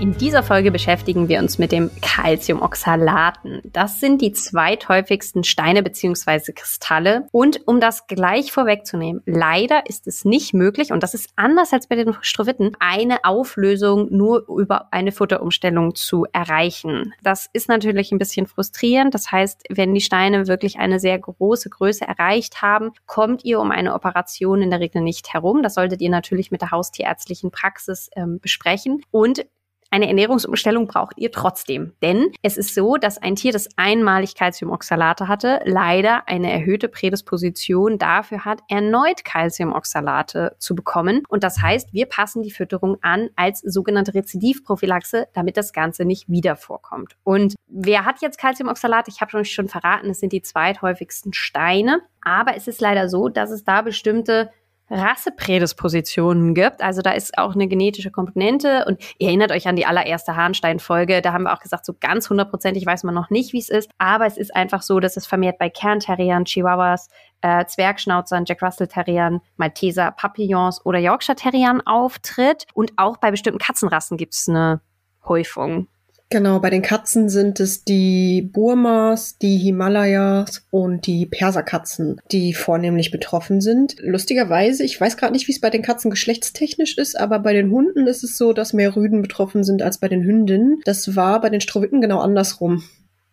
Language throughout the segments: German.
In dieser Folge beschäftigen wir uns mit dem Calciumoxalaten. Das sind die zweithäufigsten Steine bzw. Kristalle. Und um das gleich vorwegzunehmen, leider ist es nicht möglich, und das ist anders als bei den Stroviten, eine Auflösung nur über eine Futterumstellung zu erreichen. Das ist natürlich ein bisschen frustrierend. Das heißt, wenn die Steine wirklich eine sehr große Größe erreicht haben, kommt ihr um eine Operation in der Regel nicht herum. Das solltet ihr natürlich mit der haustierärztlichen Praxis ähm, besprechen. Und eine Ernährungsumstellung braucht ihr trotzdem. Denn es ist so, dass ein Tier, das einmalig Calciumoxalate hatte, leider eine erhöhte Prädisposition dafür hat, erneut Calciumoxalate zu bekommen. Und das heißt, wir passen die Fütterung an als sogenannte Rezidivprophylaxe, damit das Ganze nicht wieder vorkommt. Und wer hat jetzt Calciumoxalate? Ich habe euch schon verraten, es sind die zweithäufigsten Steine. Aber es ist leider so, dass es da bestimmte Rasseprädispositionen gibt. Also da ist auch eine genetische Komponente. Und ihr erinnert euch an die allererste Hahnstein-Folge. Da haben wir auch gesagt, so ganz hundertprozentig weiß man noch nicht, wie es ist. Aber es ist einfach so, dass es vermehrt bei Kernterriern, Chihuahuas, äh, Zwergschnauzern, Jack Russell Terriern, Malteser Papillons oder Yorkshire Terriern auftritt. Und auch bei bestimmten Katzenrassen gibt es eine Häufung. Genau, bei den Katzen sind es die Burmas, die Himalayas und die Perserkatzen, die vornehmlich betroffen sind. Lustigerweise, ich weiß gerade nicht, wie es bei den Katzen geschlechtstechnisch ist, aber bei den Hunden ist es so, dass mehr Rüden betroffen sind als bei den Hündinnen. Das war bei den Strowitten genau andersrum.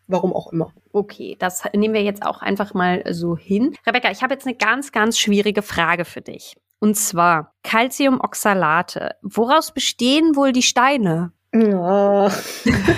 Warum auch immer. Okay, das nehmen wir jetzt auch einfach mal so hin. Rebecca, ich habe jetzt eine ganz, ganz schwierige Frage für dich. Und zwar Calciumoxalate. Woraus bestehen wohl die Steine? Ja.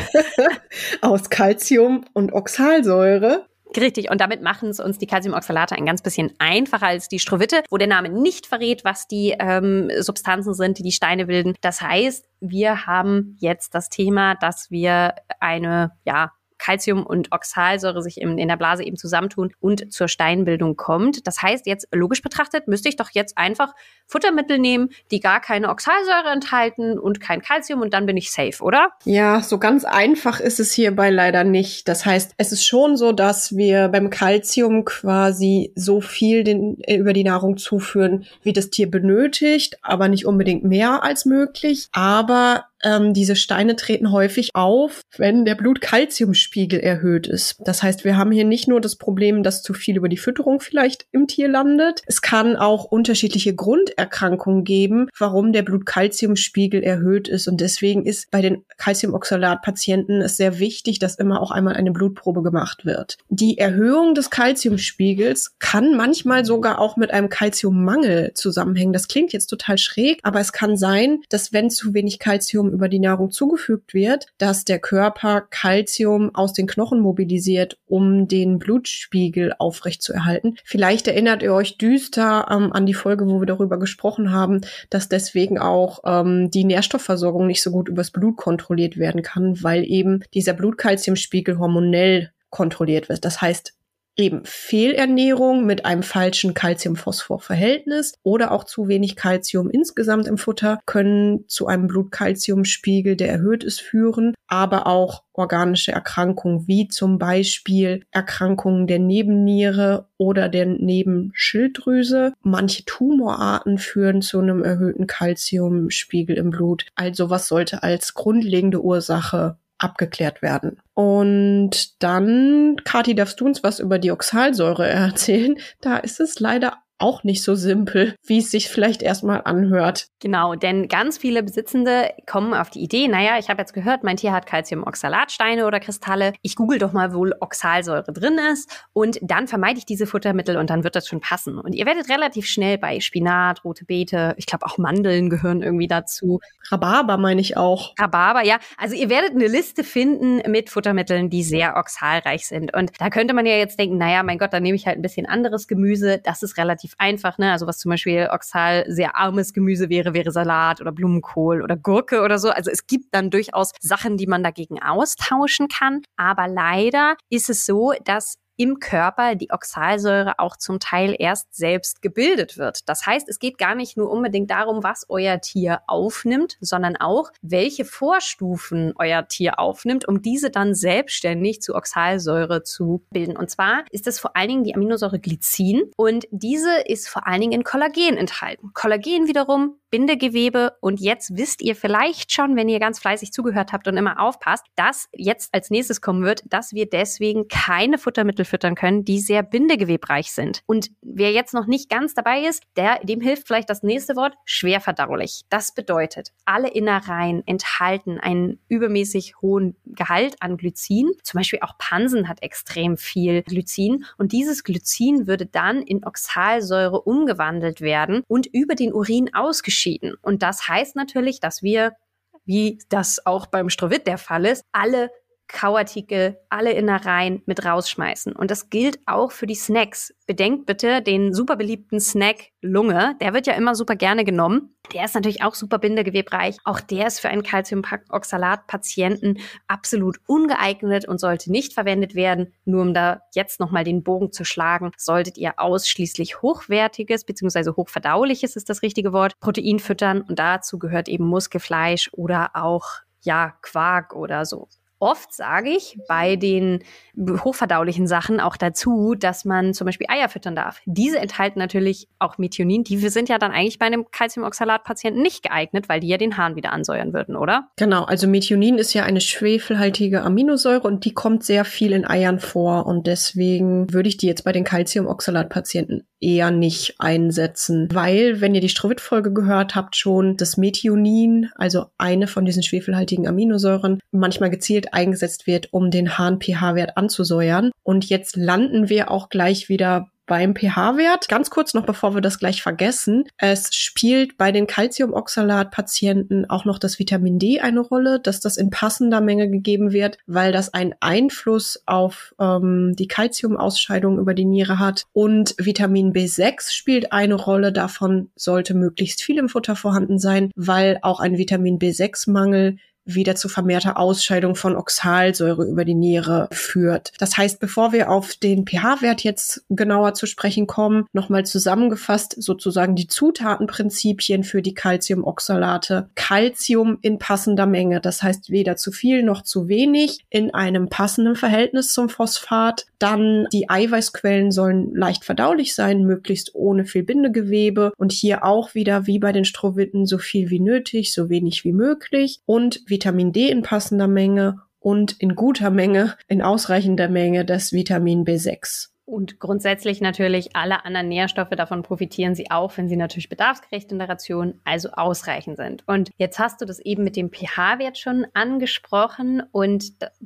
Aus Calcium und Oxalsäure. Richtig, und damit machen es uns die Calciumoxalate ein ganz bisschen einfacher als die Strowitte, wo der Name nicht verrät, was die ähm, Substanzen sind, die die Steine bilden. Das heißt, wir haben jetzt das Thema, dass wir eine, ja, Calcium und Oxalsäure sich in, in der Blase eben zusammentun und zur Steinbildung kommt. Das heißt, jetzt logisch betrachtet müsste ich doch jetzt einfach Futtermittel nehmen, die gar keine Oxalsäure enthalten und kein Calcium und dann bin ich safe, oder? Ja, so ganz einfach ist es hierbei leider nicht. Das heißt, es ist schon so, dass wir beim Calcium quasi so viel den, äh, über die Nahrung zuführen, wie das Tier benötigt, aber nicht unbedingt mehr als möglich. Aber ähm, diese Steine treten häufig auf, wenn der Blut-Calcium-Spiegel erhöht ist. Das heißt, wir haben hier nicht nur das Problem, dass zu viel über die Fütterung vielleicht im Tier landet. Es kann auch unterschiedliche Grunderkrankungen geben, warum der Blut-Calcium-Spiegel erhöht ist. Und deswegen ist bei den Calciumoxalat-Patienten es sehr wichtig, dass immer auch einmal eine Blutprobe gemacht wird. Die Erhöhung des Calciumspiegels kann manchmal sogar auch mit einem Calciummangel zusammenhängen. Das klingt jetzt total schräg, aber es kann sein, dass wenn zu wenig Calcium über die Nahrung zugefügt wird, dass der Körper Kalzium aus den Knochen mobilisiert, um den Blutspiegel aufrechtzuerhalten. Vielleicht erinnert ihr euch düster ähm, an die Folge, wo wir darüber gesprochen haben, dass deswegen auch ähm, die Nährstoffversorgung nicht so gut übers Blut kontrolliert werden kann, weil eben dieser Blutkalziumspiegel hormonell kontrolliert wird. Das heißt, eben Fehlernährung mit einem falschen Calcium-Phosphor-Verhältnis oder auch zu wenig Calcium insgesamt im Futter können zu einem Blutkalziumspiegel, der erhöht ist, führen, aber auch organische Erkrankungen wie zum Beispiel Erkrankungen der Nebenniere oder der Nebenschilddrüse. Manche Tumorarten führen zu einem erhöhten Calciumspiegel im Blut. Also was sollte als grundlegende Ursache abgeklärt werden. Und dann, Kathi, darfst du uns was über die Oxalsäure erzählen? Da ist es leider auch nicht so simpel, wie es sich vielleicht erstmal anhört. Genau, denn ganz viele Besitzende kommen auf die Idee, naja, ich habe jetzt gehört, mein Tier hat Calciumoxalatsteine oder Kristalle. Ich google doch mal, wo Oxalsäure drin ist und dann vermeide ich diese Futtermittel und dann wird das schon passen. Und ihr werdet relativ schnell bei Spinat, rote Beete, ich glaube auch Mandeln gehören irgendwie dazu. Rhabarber meine ich auch. Rhabarber, ja. Also ihr werdet eine Liste finden mit Futtermitteln, die sehr oxalreich sind. Und da könnte man ja jetzt denken, naja, mein Gott, dann nehme ich halt ein bisschen anderes Gemüse. Das ist relativ einfach, ne? Also was zum Beispiel oxal sehr armes Gemüse wäre, wäre Salat oder Blumenkohl oder Gurke oder so. Also es gibt dann durchaus Sachen, die man dagegen austauschen kann. Aber leider ist es so, dass im Körper die Oxalsäure auch zum Teil erst selbst gebildet wird. Das heißt, es geht gar nicht nur unbedingt darum, was euer Tier aufnimmt, sondern auch, welche Vorstufen euer Tier aufnimmt, um diese dann selbstständig zu Oxalsäure zu bilden. Und zwar ist es vor allen Dingen die Aminosäure Glycin und diese ist vor allen Dingen in Kollagen enthalten. Kollagen wiederum Bindegewebe und jetzt wisst ihr vielleicht schon, wenn ihr ganz fleißig zugehört habt und immer aufpasst, dass jetzt als nächstes kommen wird, dass wir deswegen keine Futtermittel füttern können, die sehr bindegewebreich sind. Und wer jetzt noch nicht ganz dabei ist, der, dem hilft vielleicht das nächste Wort, schwerverdaulich. Das bedeutet, alle Innereien enthalten einen übermäßig hohen Gehalt an Glycin. Zum Beispiel auch Pansen hat extrem viel Glycin und dieses Glycin würde dann in Oxalsäure umgewandelt werden und über den Urin ausgeschieden. Und das heißt natürlich, dass wir, wie das auch beim Strovit der Fall ist, alle Kauartikel, alle Innereien mit rausschmeißen. Und das gilt auch für die Snacks. Bedenkt bitte den super beliebten Snack Lunge. Der wird ja immer super gerne genommen. Der ist natürlich auch super bindegewebreich. Auch der ist für einen Calciumoxalat-Patienten absolut ungeeignet und sollte nicht verwendet werden. Nur um da jetzt nochmal den Bogen zu schlagen, solltet ihr ausschließlich hochwertiges bzw. hochverdauliches ist das richtige Wort, Protein füttern. Und dazu gehört eben Muskelfleisch oder auch ja, Quark oder so. Oft sage ich bei den hochverdaulichen Sachen auch dazu, dass man zum Beispiel Eier füttern darf. Diese enthalten natürlich auch Methionin. Die sind ja dann eigentlich bei einem Calciumoxalat-Patienten nicht geeignet, weil die ja den Hahn wieder ansäuern würden, oder? Genau, also Methionin ist ja eine schwefelhaltige Aminosäure und die kommt sehr viel in Eiern vor und deswegen würde ich die jetzt bei den Calciumoxalat-Patienten eher nicht einsetzen, weil, wenn ihr die Strovit-Folge gehört habt, schon das Methionin, also eine von diesen schwefelhaltigen Aminosäuren, manchmal gezielt eingesetzt wird, um den Harn-pH-Wert anzusäuern. Und jetzt landen wir auch gleich wieder beim pH-Wert. Ganz kurz noch, bevor wir das gleich vergessen. Es spielt bei den Calciumoxalat-Patienten auch noch das Vitamin D eine Rolle, dass das in passender Menge gegeben wird, weil das einen Einfluss auf ähm, die Calciumausscheidung über die Niere hat. Und Vitamin B6 spielt eine Rolle. Davon sollte möglichst viel im Futter vorhanden sein, weil auch ein Vitamin B6-Mangel wieder zu vermehrter Ausscheidung von Oxalsäure über die Niere führt. Das heißt, bevor wir auf den pH-Wert jetzt genauer zu sprechen kommen, nochmal zusammengefasst sozusagen die Zutatenprinzipien für die Calciumoxalate. Calcium in passender Menge, das heißt weder zu viel noch zu wenig, in einem passenden Verhältnis zum Phosphat. Dann die Eiweißquellen sollen leicht verdaulich sein, möglichst ohne viel Bindegewebe und hier auch wieder wie bei den Stroviten so viel wie nötig, so wenig wie möglich und Vitamin D in passender Menge und in guter Menge, in ausreichender Menge das Vitamin B6. Und grundsätzlich natürlich alle anderen Nährstoffe, davon profitieren sie auch, wenn sie natürlich bedarfsgerecht in der Ration, also ausreichend sind. Und jetzt hast du das eben mit dem pH-Wert schon angesprochen und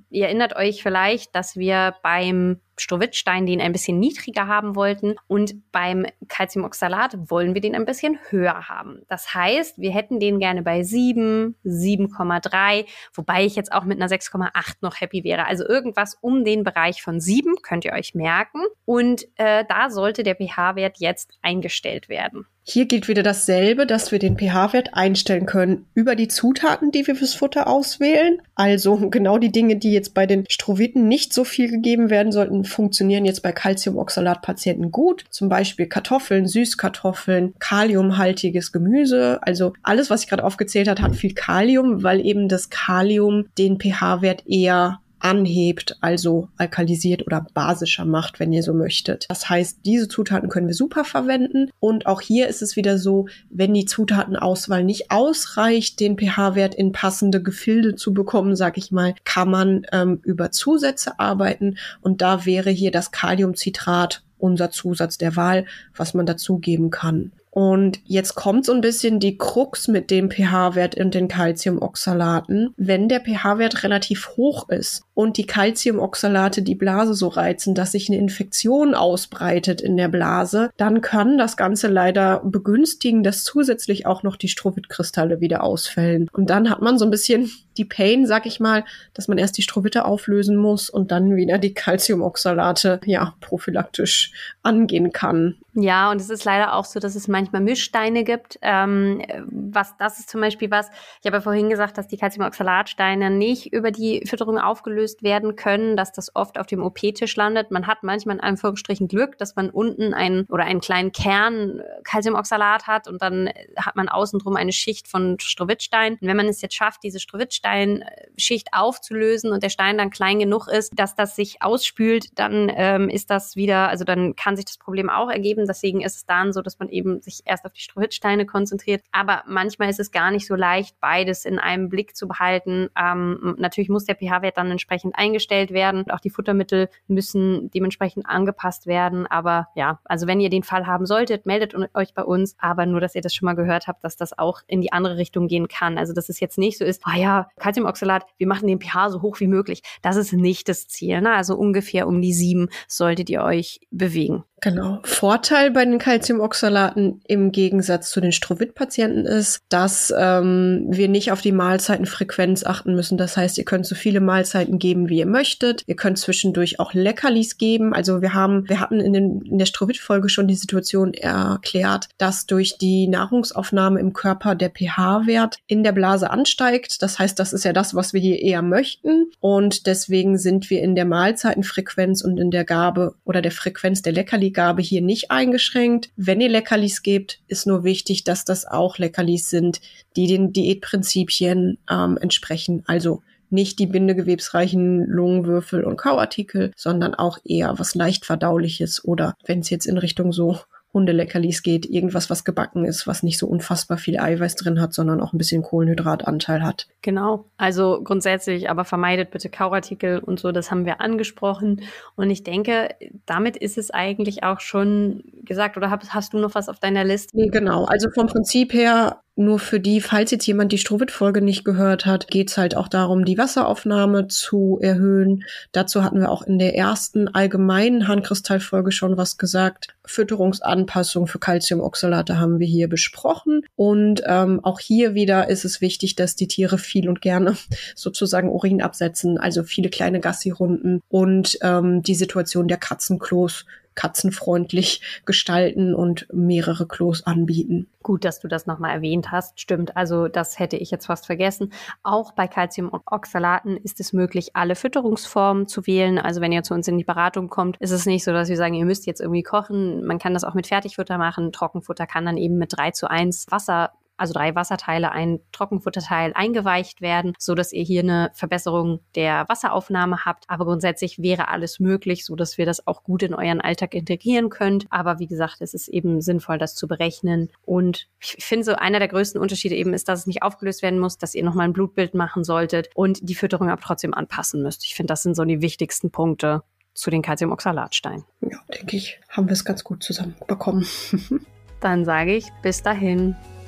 ihr erinnert euch vielleicht, dass wir beim Strowitzstein den ein bisschen niedriger haben wollten und beim Calciumoxalat wollen wir den ein bisschen höher haben. Das heißt, wir hätten den gerne bei 7, 7,3, wobei ich jetzt auch mit einer 6,8 noch happy wäre. Also irgendwas um den Bereich von 7 könnt ihr euch merken und äh, da sollte der pH-Wert jetzt eingestellt werden. Hier gilt wieder dasselbe, dass wir den pH-Wert einstellen können über die Zutaten, die wir fürs Futter auswählen. Also genau die Dinge, die jetzt bei den Stroviten nicht so viel gegeben werden sollten, funktionieren jetzt bei Calciumoxalat-Patienten gut. Zum Beispiel Kartoffeln, Süßkartoffeln, kaliumhaltiges Gemüse. Also alles, was ich gerade aufgezählt habe, hat viel Kalium, weil eben das Kalium den pH-Wert eher anhebt, also alkalisiert oder basischer macht, wenn ihr so möchtet. Das heißt, diese Zutaten können wir super verwenden. Und auch hier ist es wieder so, wenn die Zutatenauswahl nicht ausreicht, den pH-Wert in passende Gefilde zu bekommen, sag ich mal, kann man ähm, über Zusätze arbeiten. Und da wäre hier das Kaliumcitrat unser Zusatz der Wahl, was man dazugeben kann. Und jetzt kommt so ein bisschen die Krux mit dem pH-Wert in den Calciumoxalaten. Wenn der pH-Wert relativ hoch ist und die Calciumoxalate die Blase so reizen, dass sich eine Infektion ausbreitet in der Blase, dann kann das Ganze leider begünstigen, dass zusätzlich auch noch die Strowitkristalle wieder ausfällen. Und dann hat man so ein bisschen die Pain, sag ich mal, dass man erst die Strowitte auflösen muss und dann wieder die Calciumoxalate, ja, prophylaktisch angehen kann. Ja, und es ist leider auch so, dass es manchmal Mischsteine gibt. Ähm, was das ist zum Beispiel was, ich habe ja vorhin gesagt, dass die Calciumoxalatsteine nicht über die Fütterung aufgelöst werden können, dass das oft auf dem OP-Tisch landet. Man hat manchmal in Anführungsstrichen Glück, dass man unten einen oder einen kleinen Kern Calciumoxalat hat und dann hat man außen drum eine Schicht von Strowitzstein. Und wenn man es jetzt schafft, diese Strowitzstein-Schicht aufzulösen und der Stein dann klein genug ist, dass das sich ausspült, dann ähm, ist das wieder, also dann kann sich das Problem auch ergeben, Deswegen ist es dann so, dass man eben sich erst auf die Strohhitzsteine konzentriert. Aber manchmal ist es gar nicht so leicht, beides in einem Blick zu behalten. Ähm, natürlich muss der pH-Wert dann entsprechend eingestellt werden. Auch die Futtermittel müssen dementsprechend angepasst werden. Aber ja, also wenn ihr den Fall haben solltet, meldet euch bei uns. Aber nur, dass ihr das schon mal gehört habt, dass das auch in die andere Richtung gehen kann. Also dass es jetzt nicht so ist, ah ja, Calciumoxalat, wir machen den pH so hoch wie möglich. Das ist nicht das Ziel. Ne? Also ungefähr um die sieben solltet ihr euch bewegen. Genau. Vorteil bei den Calciumoxalaten im Gegensatz zu den Strovit-Patienten ist, dass ähm, wir nicht auf die Mahlzeitenfrequenz achten müssen. Das heißt, ihr könnt so viele Mahlzeiten geben, wie ihr möchtet. Ihr könnt zwischendurch auch Leckerlis geben. Also wir haben, wir hatten in, den, in der Strovit-Folge schon die Situation erklärt, dass durch die Nahrungsaufnahme im Körper der pH-Wert in der Blase ansteigt. Das heißt, das ist ja das, was wir hier eher möchten. Und deswegen sind wir in der Mahlzeitenfrequenz und in der Gabe oder der Frequenz der Leckerlis Leckerli-Gabe hier nicht eingeschränkt. Wenn ihr Leckerlis gebt, ist nur wichtig, dass das auch Leckerlis sind, die den Diätprinzipien ähm, entsprechen. Also nicht die bindegewebsreichen Lungenwürfel und Kauartikel, sondern auch eher was leicht verdauliches oder wenn es jetzt in Richtung so Hundeleckerlis geht, irgendwas, was gebacken ist, was nicht so unfassbar viel Eiweiß drin hat, sondern auch ein bisschen Kohlenhydratanteil hat. Genau. Also grundsätzlich, aber vermeidet bitte Kauartikel und so, das haben wir angesprochen. Und ich denke, damit ist es eigentlich auch schon gesagt. Oder hast, hast du noch was auf deiner Liste? Nee, genau. Also vom Prinzip her nur für die, falls jetzt jemand die Strohwitt-Folge nicht gehört hat, geht's halt auch darum, die Wasseraufnahme zu erhöhen. Dazu hatten wir auch in der ersten allgemeinen Harnkristallfolge schon was gesagt. Fütterungsanpassung für Calciumoxalate haben wir hier besprochen. Und ähm, auch hier wieder ist es wichtig, dass die Tiere viel und gerne sozusagen Urin absetzen, also viele kleine Gassi-Runden und ähm, die Situation der Katzenklos katzenfreundlich gestalten und mehrere Klos anbieten. Gut, dass du das nochmal erwähnt hast. Stimmt, also das hätte ich jetzt fast vergessen. Auch bei Calciumoxalaten ist es möglich, alle Fütterungsformen zu wählen. Also wenn ihr zu uns in die Beratung kommt, ist es nicht so, dass wir sagen, ihr müsst jetzt irgendwie kochen. Man kann das auch mit Fertigfutter machen. Trockenfutter kann dann eben mit 3 zu 1 Wasser also drei Wasserteile, ein Trockenfutterteil eingeweicht werden, so dass ihr hier eine Verbesserung der Wasseraufnahme habt. Aber grundsätzlich wäre alles möglich, so dass wir das auch gut in euren Alltag integrieren könnt. Aber wie gesagt, es ist eben sinnvoll, das zu berechnen. Und ich finde so einer der größten Unterschiede eben ist, dass es nicht aufgelöst werden muss, dass ihr nochmal ein Blutbild machen solltet und die Fütterung aber trotzdem anpassen müsst. Ich finde, das sind so die wichtigsten Punkte zu den Calciumoxalatsteinen. Ja, denke ich, haben wir es ganz gut zusammenbekommen. Dann sage ich bis dahin.